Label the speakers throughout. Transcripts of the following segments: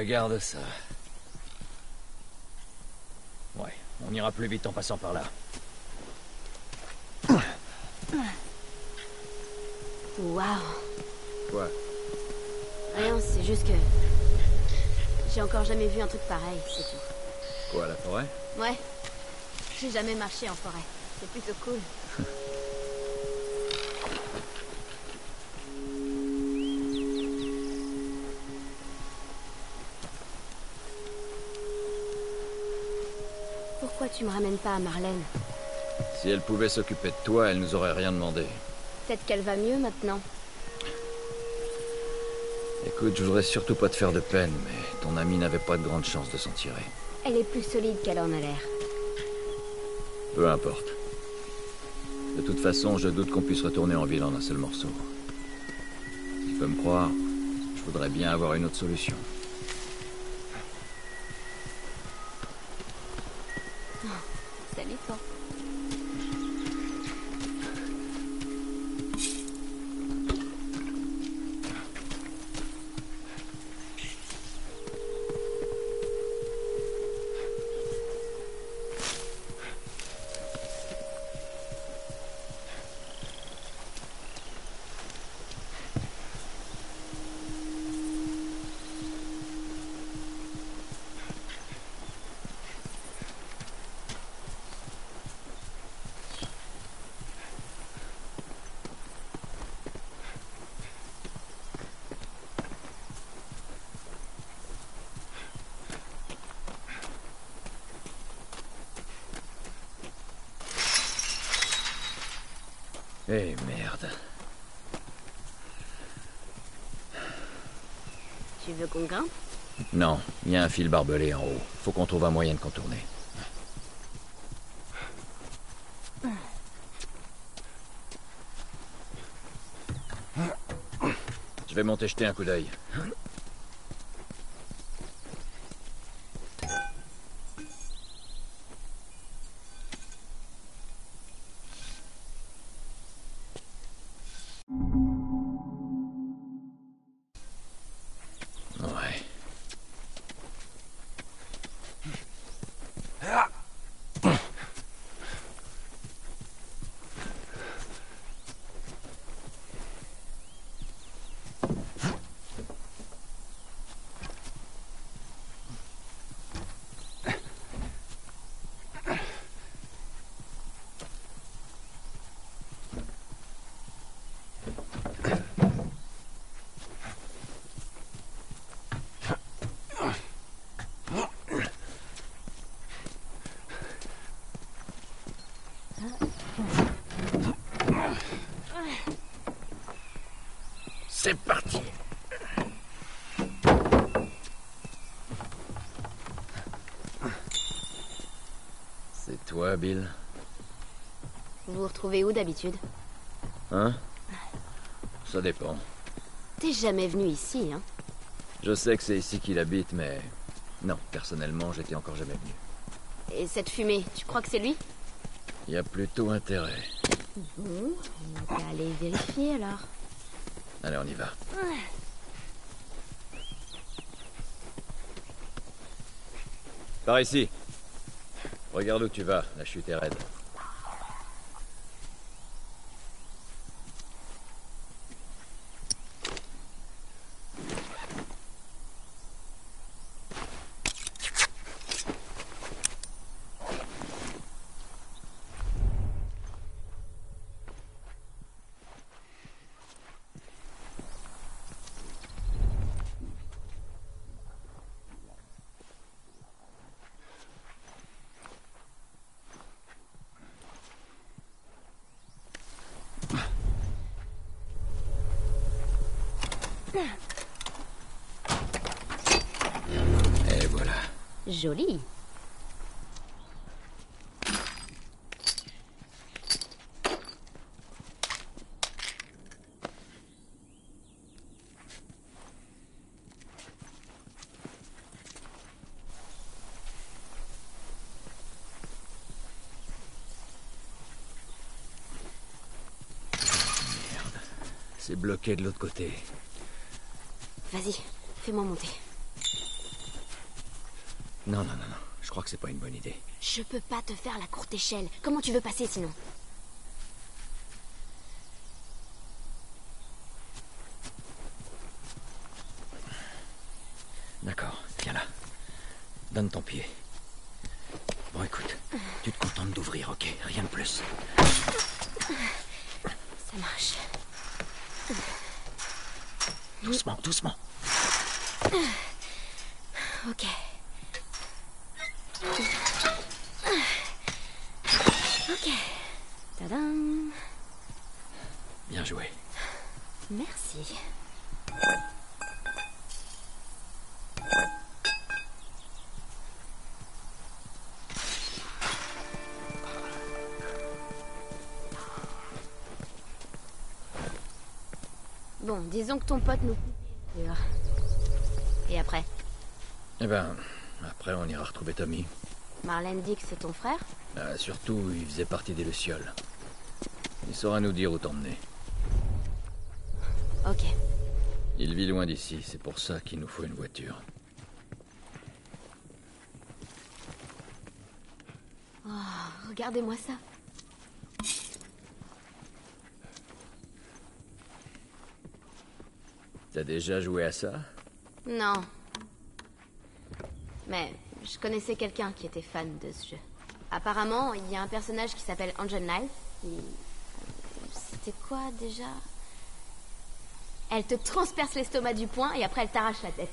Speaker 1: Regarde ça. Ouais, on ira plus vite en passant par là.
Speaker 2: Waouh.
Speaker 1: Quoi?
Speaker 2: Rien, c'est juste que... J'ai encore jamais vu un truc pareil, c'est tout.
Speaker 1: Quoi, la forêt?
Speaker 2: Ouais. J'ai jamais marché en forêt. C'est plutôt cool. tu me ramènes pas à Marlène
Speaker 1: Si elle pouvait s'occuper de toi, elle nous aurait rien demandé.
Speaker 2: Peut-être qu'elle va mieux maintenant.
Speaker 1: Écoute, je voudrais surtout pas te faire de peine, mais ton ami n'avait pas de grande chance de s'en tirer.
Speaker 2: Elle est plus solide qu'elle en a l'air.
Speaker 1: Peu importe. De toute façon, je doute qu'on puisse retourner en ville en un seul morceau. Tu peux me croire, je voudrais bien avoir une autre solution. Eh merde.
Speaker 2: Tu veux qu'on grimpe?
Speaker 1: Non, il y a un fil barbelé en haut. Faut qu'on trouve un moyen de contourner. Je vais monter jeter un coup d'œil. Ouais. C'est parti. C'est toi, Bill
Speaker 2: Vous vous retrouvez où d'habitude?
Speaker 1: Hein? Ça dépend.
Speaker 2: T'es jamais venu ici, hein?
Speaker 1: Je sais que c'est ici qu'il habite, mais... Non, personnellement, j'étais encore jamais venu.
Speaker 2: Et cette fumée, tu crois que c'est lui?
Speaker 1: Il y a plutôt intérêt.
Speaker 2: Bon, on va aller vérifier alors.
Speaker 1: Allez, on y va. Par ici. Regarde où tu vas, la chute est raide. C'est bloqué de l'autre côté.
Speaker 2: Vas-y, fais-moi monter.
Speaker 1: Non, non, non, non. Je crois que c'est pas une bonne idée.
Speaker 2: Je peux pas te faire la courte échelle. Comment tu veux passer sinon?
Speaker 1: D'accord, viens là. Donne ton pied. Bon, écoute, tu te contentes d'ouvrir, ok? Rien de plus.
Speaker 2: Ça marche.
Speaker 1: Doucement, doucement.
Speaker 2: Ok. Ok. Tadam.
Speaker 1: Bien joué.
Speaker 2: Merci. Disons que ton pote nous... Et après
Speaker 1: Eh ben, après, on ira retrouver Tommy.
Speaker 2: Marlène dit que c'est ton frère
Speaker 1: Ah, surtout, il faisait partie des Lucioles. Il saura nous dire où t'emmener.
Speaker 2: Ok.
Speaker 1: Il vit loin d'ici, c'est pour ça qu'il nous faut une voiture.
Speaker 2: Oh, regardez-moi ça.
Speaker 1: T'as déjà joué à ça?
Speaker 2: Non. Mais je connaissais quelqu'un qui était fan de ce jeu. Apparemment, il y a un personnage qui s'appelle Angel qui- C'était quoi déjà? Elle te transperce l'estomac du poing et après elle t'arrache la tête.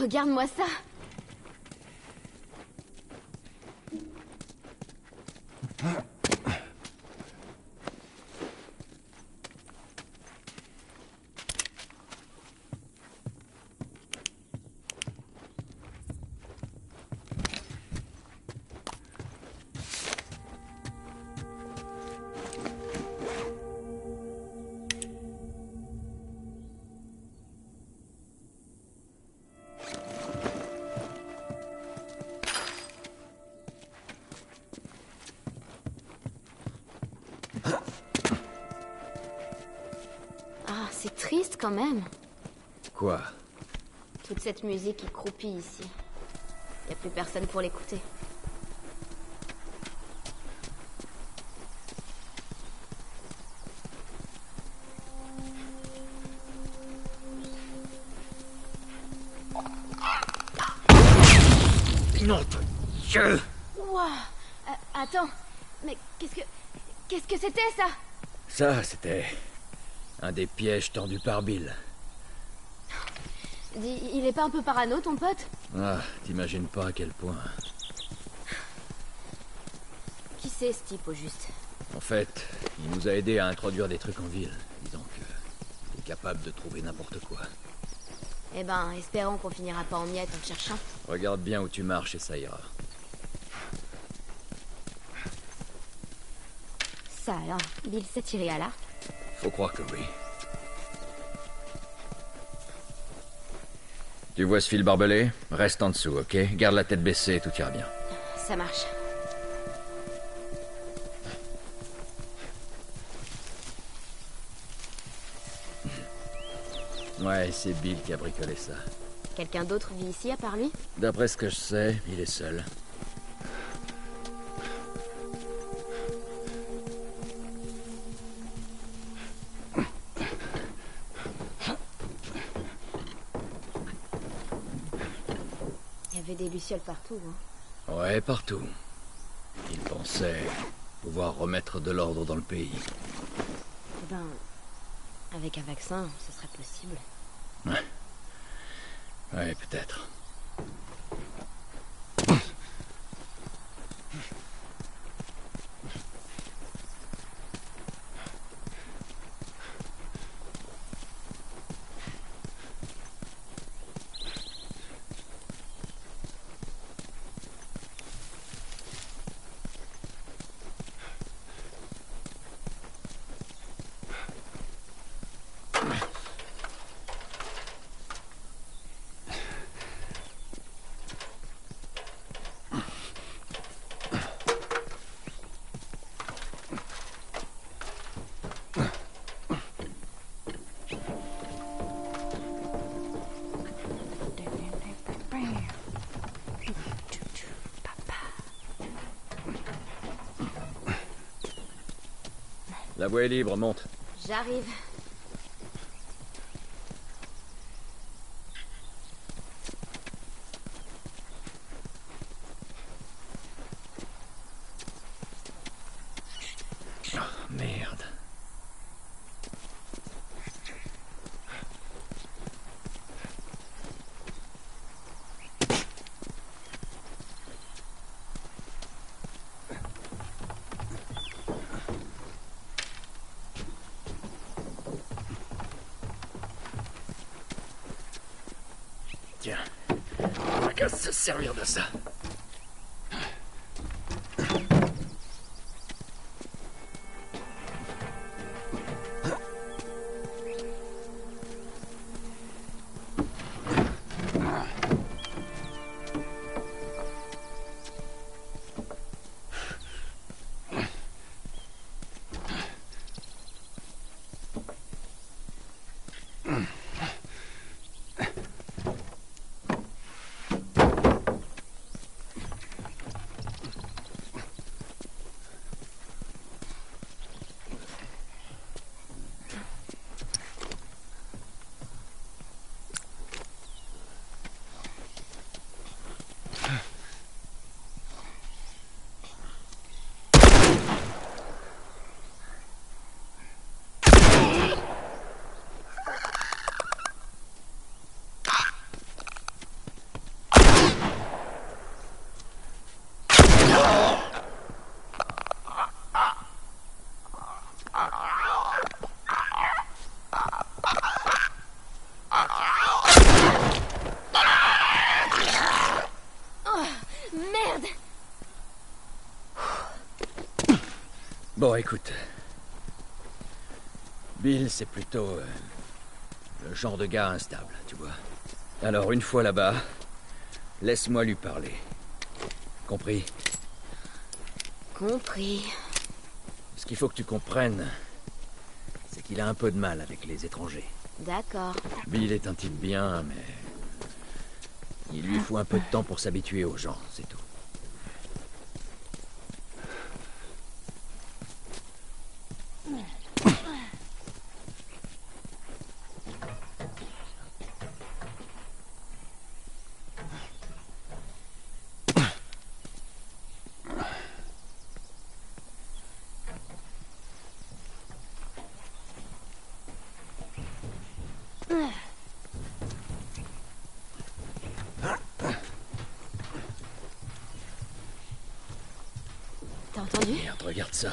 Speaker 2: Regarde-moi ça. Quand même.
Speaker 1: Quoi?
Speaker 2: Toute cette musique qui croupit ici. Y a plus personne pour l'écouter.
Speaker 1: Non, Dieu
Speaker 2: Ouah Euh, Attends, mais qu'est-ce que... Qu'est-ce que c'était ça?
Speaker 1: Ça, c'était un des pièges tendus par Bill.
Speaker 2: Il est pas un peu parano ton pote?
Speaker 1: Ah, t'imagines pas à quel point.
Speaker 2: Qui c'est ce type au juste?
Speaker 1: En fait, il nous a aidés à introduire des trucs en ville. Disons que il est capable de trouver n'importe quoi.
Speaker 2: Eh ben, espérons qu'on finira pas en miettes en cherchant.
Speaker 1: Regarde bien où tu marches et ça ira.
Speaker 2: Ça alors, Bill s'est tiré à l'arc.
Speaker 1: Faut croire que oui. Tu vois ce fil barbelé? Reste en dessous, ok? Garde la tête baissée et tout ira bien.
Speaker 2: Ça marche.
Speaker 1: Ouais, c'est Bill qui a bricolé ça.
Speaker 2: Quelqu'un d'autre vit ici à part lui?
Speaker 1: D'après ce que je sais, il est seul.
Speaker 2: Partout. Hein.
Speaker 1: Ouais, partout. Il pensait pouvoir remettre de l'ordre dans le pays.
Speaker 2: Eh ben, Avec un vaccin, ce serait possible.
Speaker 1: Ouais. Ouais, peut-être. La voie est libre, monte.
Speaker 2: J'arrive.
Speaker 1: Tiens, on va qu'à se servir de ça. Bon, écoute. Bill, c'est plutôt euh, le genre de gars instable, tu vois. Alors, une fois là-bas, laisse-moi lui parler. Compris?
Speaker 2: Compris.
Speaker 1: Ce qu'il faut que tu comprennes, c'est qu'il a un peu de mal avec les étrangers.
Speaker 2: D'accord.
Speaker 1: Bill est un type bien, mais... Il lui faut un peu de temps pour s'habituer aux gens, c'est tout.
Speaker 2: T'as entendu
Speaker 1: Merde, regarde ça.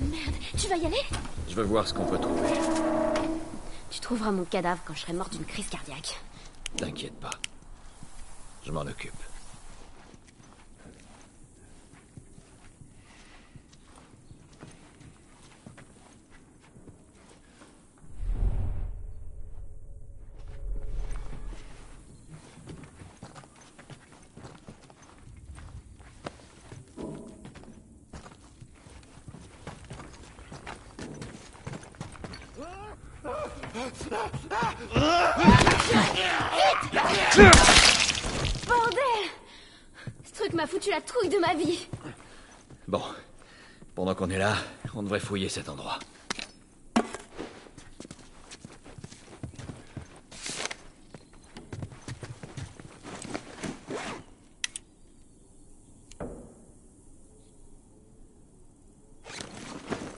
Speaker 2: Merde, tu vas y aller?
Speaker 1: Je veux voir ce qu'on peut trouver.
Speaker 2: Trouveras mon cadavre quand je serai morte d'une crise cardiaque.
Speaker 1: T'inquiète pas. Je m'en occupe.
Speaker 2: Bordel Ce truc m'a foutu la trouille de ma vie.
Speaker 1: Bon, pendant qu'on est là, on devrait fouiller cet endroit.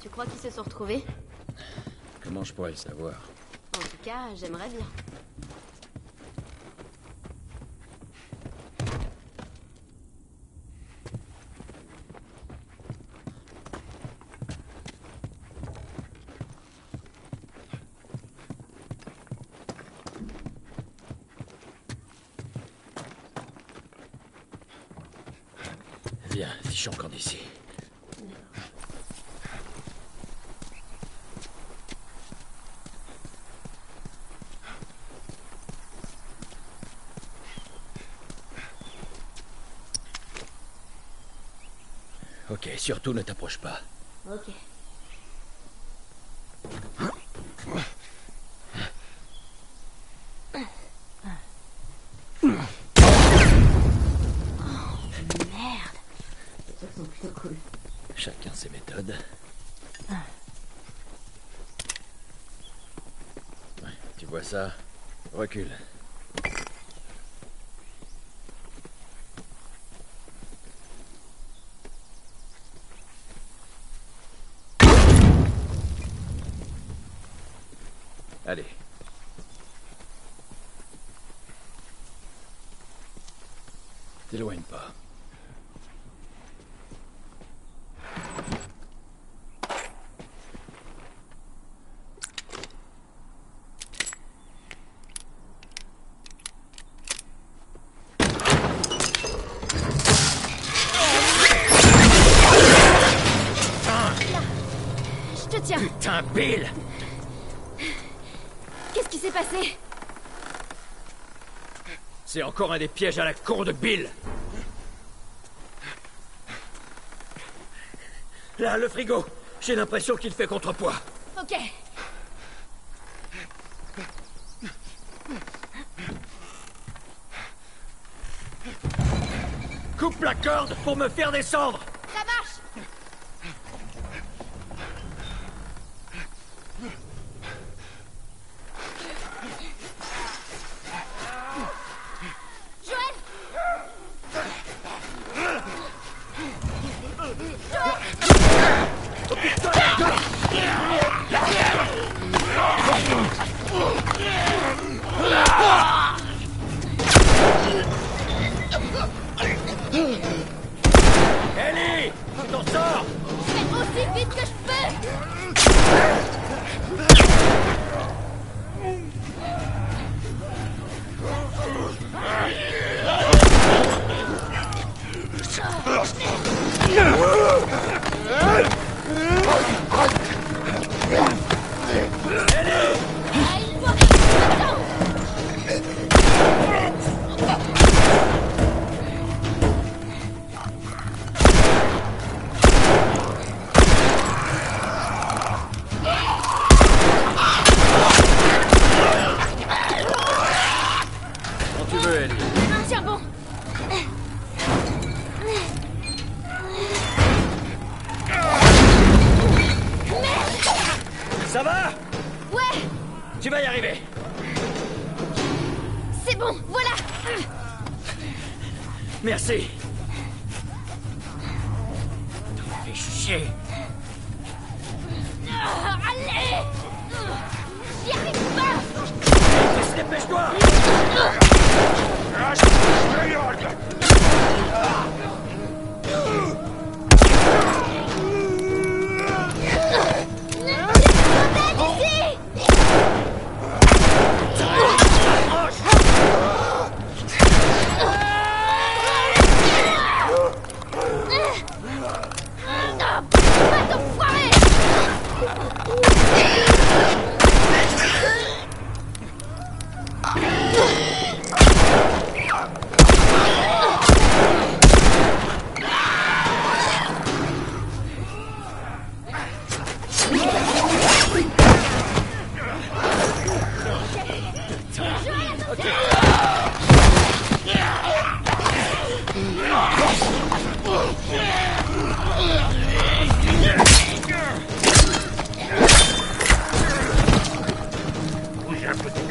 Speaker 2: Tu crois qu'ils se sont retrouvés?
Speaker 1: Comment je pourrais le savoir?
Speaker 2: Cas, j'aimerais bien.
Speaker 1: Viens, fichons camp d'ici. Ok, surtout ne t'approche pas.
Speaker 2: Ok. Oh, merde. Les trucs sont plutôt cool.
Speaker 1: Chacun ses méthodes. Ouais, tu vois ça? Recule. Allez. T'éloigne pas.
Speaker 2: Je te tiens.
Speaker 1: Putain, Bill
Speaker 2: Qu'est-ce qui s'est passé?
Speaker 1: C'est encore un des pièges à la con de Bill. Là, le frigo. J'ai l'impression qu'il fait contrepoids.
Speaker 2: Ok.
Speaker 1: Coupe la corde pour me faire descendre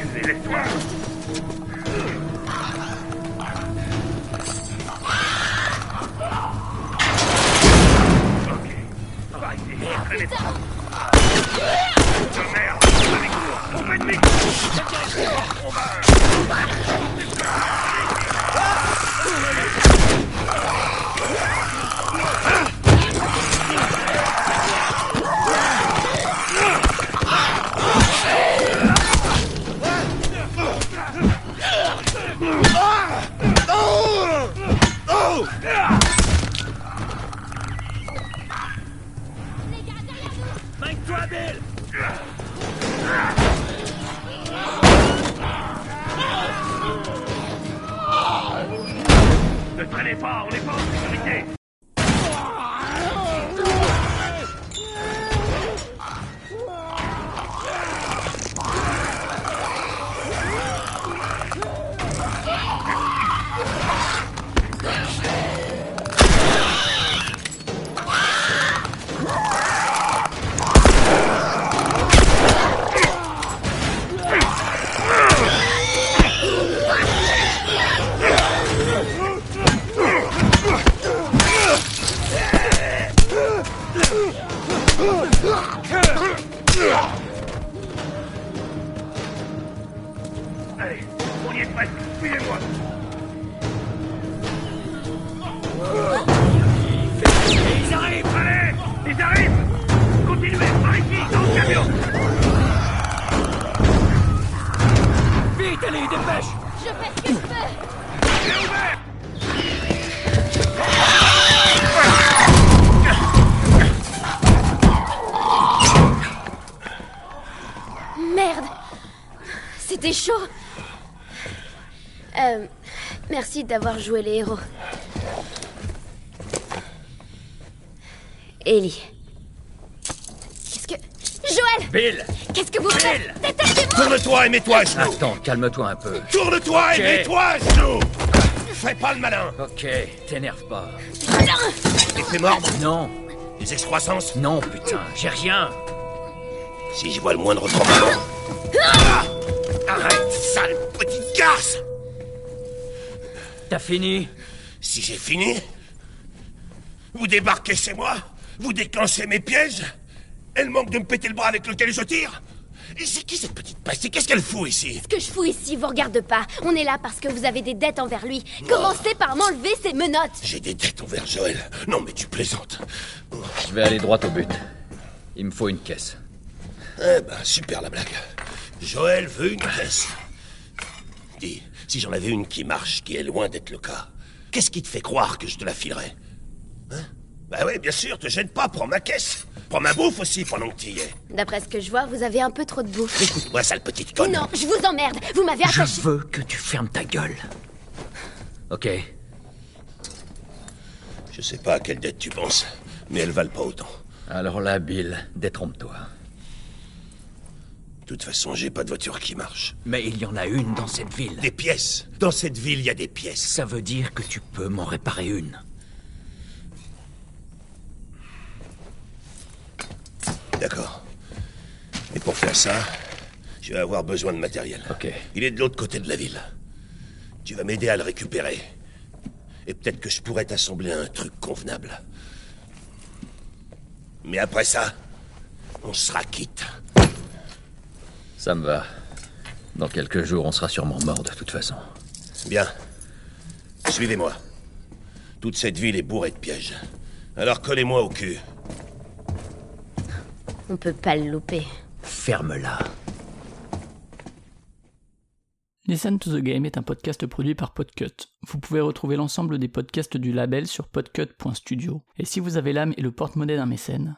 Speaker 3: d'enculé, laisse-toi Ok. Va ici, On va On va...
Speaker 4: Mike-toi, Bill
Speaker 3: Ne traînez pas, on n'est pas en sécurité
Speaker 2: Merci d'avoir joué les héros. Ellie. Qu'est-ce que... Joël
Speaker 1: Bill.
Speaker 2: Qu'est-ce que vous faites Détachez-moi
Speaker 5: Tourne-toi et mets-toi à genoux.
Speaker 1: Attends, calme-toi un peu.
Speaker 5: Tourne-toi et mets-toi à genoux. Fais pas le malin.
Speaker 1: Ok, t'énerve pas.
Speaker 5: Effet mordre
Speaker 1: Non,
Speaker 5: Des excroissances.
Speaker 1: Non, putain, j'ai rien.
Speaker 5: Si je vois le moindre tremblement... Ah. Arrête, sale petite garce
Speaker 1: T'as fini
Speaker 5: Si j'ai fini... Vous débarquez chez moi Vous déclenchez mes pièges Elle manque de me péter le bras avec lequel je tire Et c'est qui cette petite peste? Et qu'est-ce qu'elle fout ici?
Speaker 2: Ce que je fous ici vous regarde pas. On est là parce que vous avez des dettes envers lui. Commencez par m'enlever ces menottes
Speaker 5: J'ai des dettes envers Joël. Non mais tu plaisantes.
Speaker 1: Je vais aller droit au but. Il me faut une caisse.
Speaker 5: Eh ben, super la blague. Joël veut une caisse. Dis, si j'en avais une qui marche, qui est loin d'être le cas, qu'est-ce qui te fait croire que je te la filerais? Hein? Bah oui, bien sûr, te gêne pas, prends ma caisse. Prends ma bouffe aussi pendant que tu y es.
Speaker 2: D'après ce que je vois, vous avez un peu trop de bouffe.
Speaker 5: Écoute-moi, sale petite conne.
Speaker 2: Non, je vous emmerde Vous m'avez
Speaker 1: Je
Speaker 2: attaché...
Speaker 1: veux que tu fermes ta gueule. Ok,
Speaker 5: Je sais pas à quelle dette tu penses, mais elles valent pas autant.
Speaker 1: alors là, Bill, détrompe-toi.
Speaker 5: De toute façon, j'ai pas de voiture qui marche.
Speaker 1: Mais il y en a une dans cette ville.
Speaker 5: Des pièces. Dans cette ville, il y a des pièces.
Speaker 1: Ça veut dire que tu peux m'en réparer une.
Speaker 5: D'accord. Et pour faire ça, je vais avoir besoin de matériel.
Speaker 1: Ok.
Speaker 5: Il est de l'autre côté de la ville. Tu vas m'aider à le récupérer. Et peut-être que je pourrais t'assembler un truc convenable. Mais après ça, on sera quitte.
Speaker 1: Ça me va. Dans quelques jours, on sera sûrement mort de toute façon.
Speaker 5: Bien. Suivez-moi. Toute cette ville est bourrée de pièges. Alors collez-moi au cul.
Speaker 2: On peut pas le louper.
Speaker 1: Ferme-la.
Speaker 6: Listen to the Game est un podcast produit par Podcut. Vous pouvez retrouver l'ensemble des podcasts du label sur podcut.studio. Et si vous avez l'âme et le porte-monnaie d'un mécène,